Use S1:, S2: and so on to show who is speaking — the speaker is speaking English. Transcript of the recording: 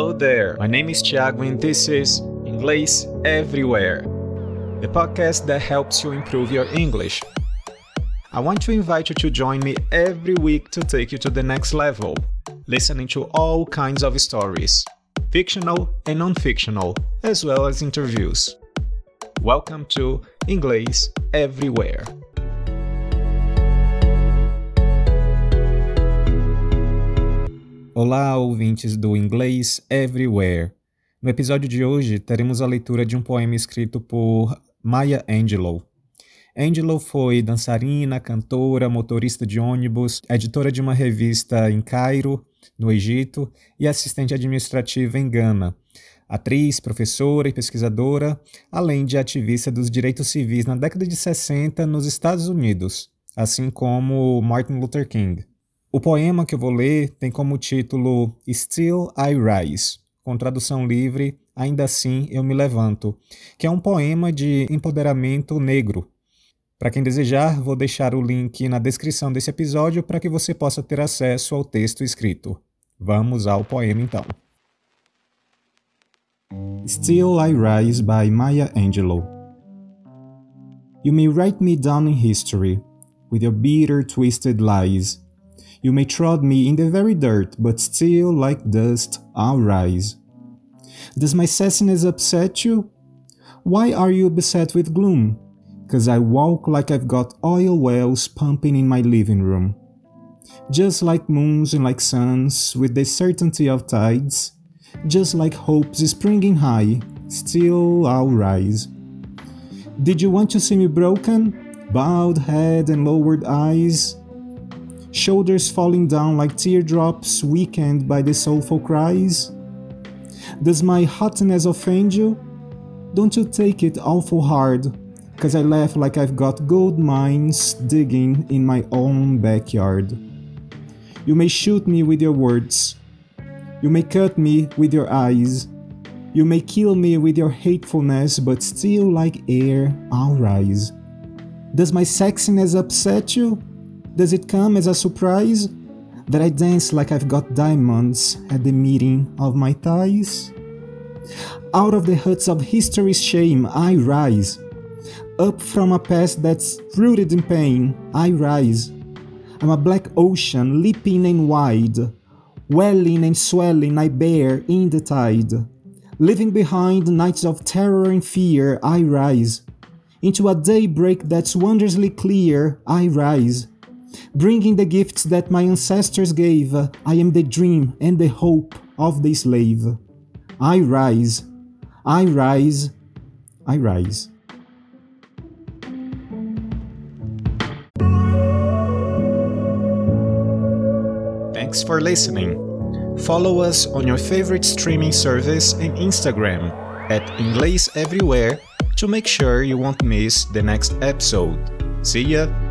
S1: Hello there, my name is Thiago and this is Inglês Everywhere, the podcast that helps you improve your English. I want to invite you to join me every week to take you to the next level, listening to all kinds of stories, fictional and non fictional, as well as interviews. Welcome to Inglês Everywhere. Olá, ouvintes do Inglês Everywhere. No episódio de hoje, teremos a leitura de um poema escrito por Maya Angelou. Angelou foi dançarina, cantora, motorista de ônibus, editora de uma revista em Cairo, no Egito, e assistente administrativa em Gana. Atriz, professora e pesquisadora, além de ativista dos direitos civis na década de 60 nos Estados Unidos, assim como Martin Luther King. O poema que eu vou ler tem como título Still I Rise, com tradução livre Ainda assim eu me levanto, que é um poema de empoderamento negro. Para quem desejar, vou deixar o link na descrição desse episódio para que você possa ter acesso ao texto escrito. Vamos ao poema então. Still I Rise by Maya Angelou. You may write me down in history with your bitter, twisted lies. You may trod me in the very dirt, but still, like dust, I'll rise. Does my sassiness upset you? Why are you beset with gloom? Cause I walk like I've got oil wells pumping in my living room. Just like moons and like suns, with the certainty of tides, just like hopes springing high, still I'll rise. Did you want to see me broken? Bowed head and lowered eyes? Shoulders falling down like teardrops weakened by the soulful cries? Does my hotness offend you? Don't you take it awful hard, cause I laugh like I've got gold mines digging in my own backyard. You may shoot me with your words. You may cut me with your eyes. You may kill me with your hatefulness, but still, like air, I'll rise. Does my sexiness upset you? Does it come as a surprise that I dance like I've got diamonds at the meeting of my thighs? Out of the huts of history's shame, I rise. Up from a past that's rooted in pain, I rise. I'm a black ocean, leaping and wide. Welling and swelling, I bear in the tide. Leaving behind nights of terror and fear, I rise. Into a daybreak that's wondrously clear, I rise bringing the gifts that my ancestors gave. I am the dream and the hope of the slave. I rise, I rise, I rise. Thanks for listening. Follow us on your favorite streaming service and Instagram at Inglês Everywhere to make sure you won't miss the next episode. See ya!